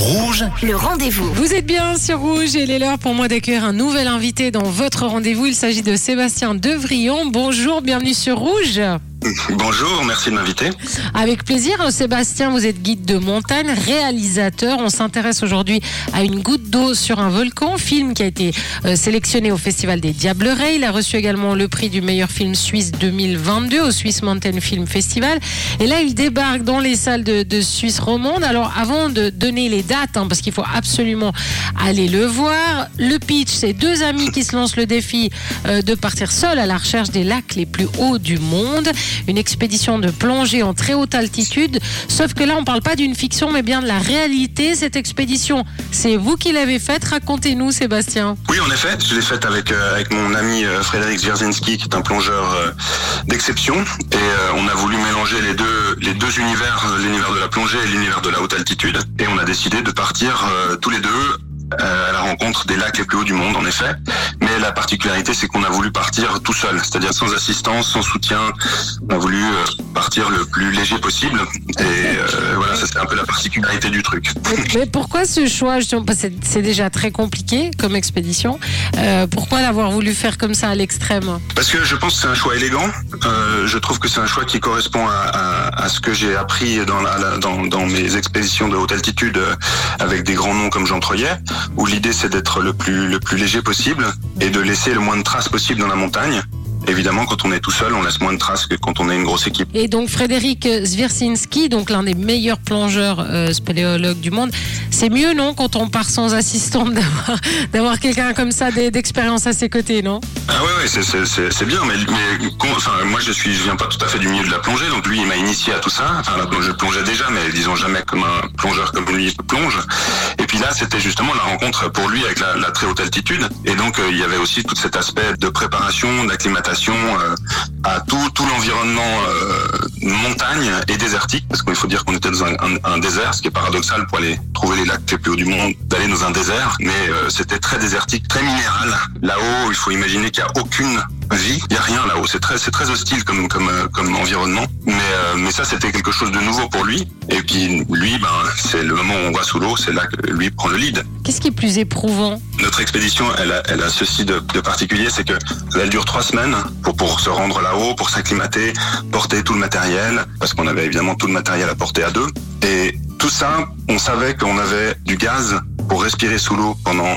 Rouge, Le rendez-vous. Vous êtes bien sur Rouge et il est l'heure pour moi d'accueillir un nouvel invité dans votre rendez-vous. Il s'agit de Sébastien Devrillon. Bonjour, bienvenue sur Rouge. Bonjour, merci de m'inviter. Avec plaisir, Sébastien, vous êtes guide de montagne, réalisateur. On s'intéresse aujourd'hui à une goutte d'eau sur un volcan, film qui a été euh, sélectionné au Festival des Diablerets. Il a reçu également le prix du meilleur film suisse 2022 au Swiss Mountain Film Festival. Et là, il débarque dans les salles de, de Suisse romande. Alors, avant de donner les dates, hein, parce qu'il faut absolument aller le voir, le pitch, c'est deux amis qui se lancent le défi euh, de partir seuls à la recherche des lacs les plus hauts du monde. Une expédition de plongée en très haute altitude. Sauf que là, on parle pas d'une fiction, mais bien de la réalité. Cette expédition, c'est vous qui l'avez faite. Racontez-nous, Sébastien. Oui, en effet, je l'ai faite avec, euh, mon ami euh, Frédéric Zwierzinski, qui est un plongeur euh, d'exception. Et on a voulu mélanger les deux, les deux univers, l'univers de la plongée et l'univers de la haute altitude. Et on a décidé de partir tous les deux à la rencontre des lacs les plus hauts du monde, en effet. Mais la particularité, c'est qu'on a voulu partir tout seul, c'est-à-dire sans assistance, sans soutien. On a voulu euh, partir le plus léger possible. Et euh, voilà, ça c'est un peu la particularité du truc. Mais, mais pourquoi ce choix c'est- déjà très compliqué comme expédition. Euh, pourquoi l'avoir voulu faire comme ça à l'extrême? Parce que je pense que c'est un choix élégant. Euh, je trouve que c'est un choix qui correspond à ce que j'ai appris dans, mes expéditions de haute altitude euh, avec des grands noms comme Jean Troyet, où l'idée c'est d'être le plus léger possible et de laisser le moins de traces possible dans la montagne. Évidemment, quand on est tout seul, on laisse moins de traces que quand on est une grosse équipe. Et donc Frédéric Zwiercinski, donc l'un des meilleurs plongeurs euh, spéléologues du monde, c'est mieux non quand on part sans assistante d'avoir d'avoir quelqu'un comme ça d'e- d'expérience à ses côtés, non? Ah ouais, ouais, c'est- bien, mais, mais con- enfin, moi je suis, je viens pas tout à fait du milieu de la plongée, donc lui il m'a initié à tout ça. Enfin, je plongeais déjà, mais disons jamais comme un plongeur comme lui plonge. Puis là, c'était justement la rencontre pour lui avec la, la très haute altitude, et donc euh, il y avait aussi tout cet aspect de préparation, d'acclimatation euh, à tout tout l'environnement euh, montagne et désertique, parce qu'il faut dire qu'on était dans un, un- un désert, ce qui est paradoxal pour aller trouver les lacs les plus hauts du monde, d'aller dans un désert, mais euh, c'était très désertique, très minéral. Là-haut, il faut imaginer qu'il n'y a aucune vie, il n'y a rien là-haut. C'est très, c'est très hostile comme, comme, euh, comme environnement. Mais, mais ça, c'était quelque chose de nouveau pour lui. Et puis lui, ben, c'est le moment où on va sous l'eau, c'est là que lui prend le lead. Qu'est-ce qui est plus éprouvant? Notre expédition, elle a, elle a ceci de, de particulier, c'est que elle dure trois semaines pour, pour se rendre là-haut, pour s'acclimater, porter tout le matériel, parce qu'on avait évidemment tout le matériel à porter à deux. Et tout ça, on savait qu'on avait du gaz pour respirer sous l'eau pendant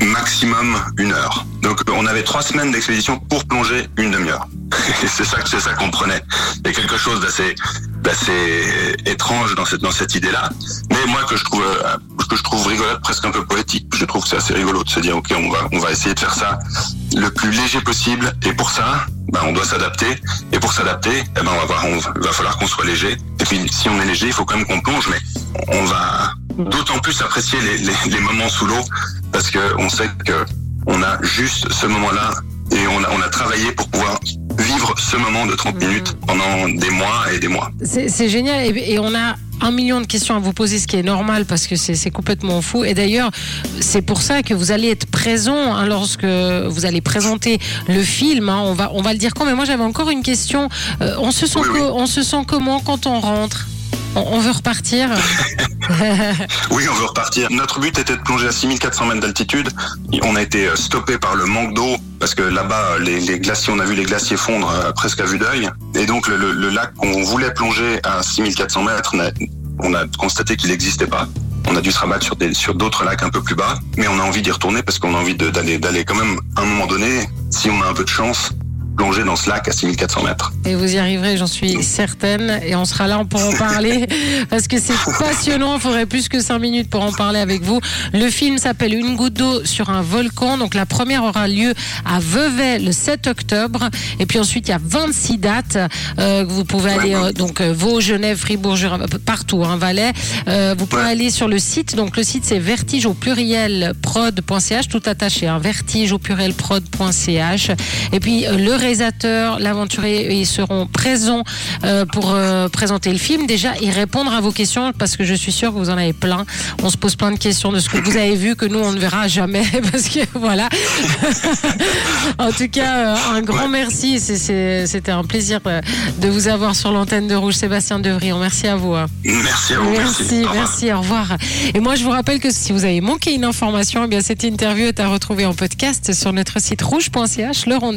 maximum une heure. Donc on avait trois semaines d'expédition pour plonger une demi-heure. C'est ça, c'est ça qu'on prenait. Il y a quelque chose d'assez, d'assez étrange dans cette, dans cette idée-là. Mais moi que je trouve, euh, que je trouve rigolote, presque un peu poétique. Je trouve que c'est assez rigolo de se dire, ok, on va, on va essayer de faire ça le plus léger possible. Et pour ça, ben, on doit s'adapter. Et pour s'adapter, eh ben, on va voir, va, falloir qu'on soit léger. Et puis, si on est léger, il faut quand même qu'on plonge, mais on va d'autant plus apprécier les moments sous l'eau parce que on sait que on a juste ce moment-là et on a, on a travaillé pour pouvoir vivre ce moment de 30 minutes pendant des mois et des mois. C'est génial et, et on a un million de questions à vous poser, ce qui est normal parce que c'est complètement fou. Et d'ailleurs, c'est pour ça que vous allez être présent hein, lorsque vous allez présenter le film. hein. on va on va le dire quand. Mais moi, j'avais encore une question. Euh, on se sent Oui, oui. co- on se sent comment quand on rentre? On, on veut repartir? Oui, on veut repartir. Notre but était de plonger à 6400 mètres d'altitude. On a été euh, stoppé par le manque d'eau parce que là-bas, les, glaciers, on a vu les glaciers fondre euh, presque à vue d'œil. Et donc, le, lac qu'on voulait plonger à 6400 mètres, on a constaté qu'il n'existait pas. On a dû se rabattre sur d'autres lacs un peu plus bas, mais on a envie d'y retourner parce qu'on a envie d'aller, d'aller quand même, à un moment donné, si on a un peu de chance, plonger dans ce lac à 6400 mètres. Et vous y arriverez, j'en suis certaine. Et on sera là pour en parler parce que c'est passionnant. Il faudrait plus que 5 minutes pour en parler avec vous. Le film s'appelle Une goutte d'eau sur un volcan. Donc la première aura lieu à Vevey le 7 octobre. Et puis ensuite, il y a 26 dates. Euh, que vous pouvez aller euh, donc euh, Vaud, Genève, Fribourg, Jura, partout, hein, Valais. Euh, vous pouvez Ouais. aller sur le site. Donc le site c'est vertige au pluriel prod.ch, tout attaché. Hein, vertige au pluriel prod.ch. Et puis euh, le réalisateur, l'aventurier, ils seront présents euh, pour euh, présenter le film déjà et répondre à vos questions parce que je suis sûre que vous en avez plein. On se pose plein de questions de ce que vous avez vu que nous on ne verra jamais parce que voilà. en tout cas, euh, un grand merci. C'était un plaisir de vous avoir sur l'antenne de Rouge, Sébastien Devrion. Merci à vous. hein. Merci à vous. Merci, Au revoir. merci, au revoir. Et moi, je vous rappelle que si vous avez manqué une information, eh bien, cette interview est à retrouver en podcast sur notre site rouge.ch. Le